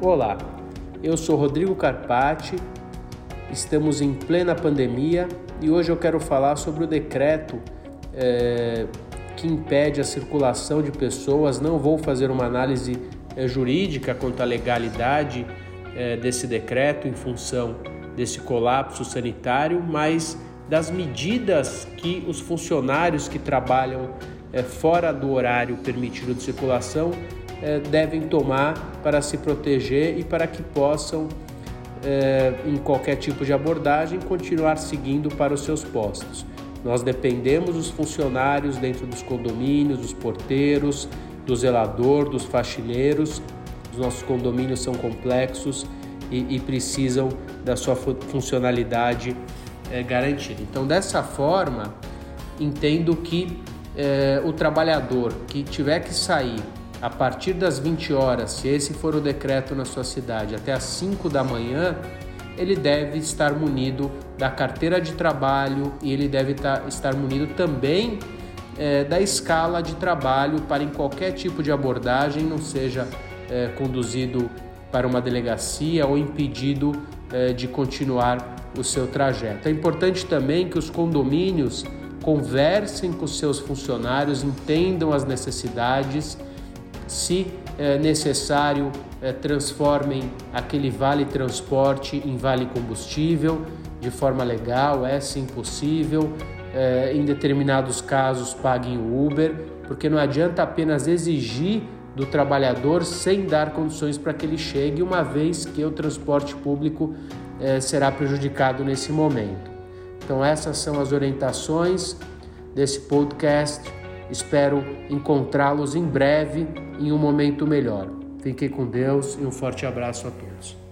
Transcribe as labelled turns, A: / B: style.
A: Olá, eu sou Rodrigo Carpati, estamos em plena pandemia e hoje eu quero falar sobre o decreto é, que impede a circulação de pessoas. Não vou fazer uma análise é, jurídica quanto à legalidade é, desse decreto em função desse colapso sanitário, mas das medidas que os funcionários que trabalham fora do horário permitido de circulação eh, devem tomar para se proteger e para que possam, eh, em qualquer tipo de abordagem, continuar seguindo para os seus postos. Nós dependemos dos funcionários dentro dos condomínios, dos porteiros, do zelador, dos faxineiros. Os nossos condomínios são complexos e, e precisam da sua funcionalidade é, garantida. Então, dessa forma, entendo que é, o trabalhador que tiver que sair a partir das 20 horas, se esse for o decreto na sua cidade, até as 5 da manhã, ele deve estar munido da carteira de trabalho e ele deve tá, estar munido também é, da escala de trabalho para em qualquer tipo de abordagem não seja é, conduzido para uma delegacia ou impedido é, de continuar o seu trajeto. É importante também que os condomínios conversem com seus funcionários, entendam as necessidades se é necessário, é, transformem aquele vale transporte em vale combustível de forma legal, é sim possível. É, em determinados casos, paguem o Uber, porque não adianta apenas exigir do trabalhador sem dar condições para que ele chegue, uma vez que o transporte público é, será prejudicado nesse momento. Então, essas são as orientações desse podcast. Espero encontrá-los em breve em um momento melhor. Fiquem com Deus e um forte abraço a todos.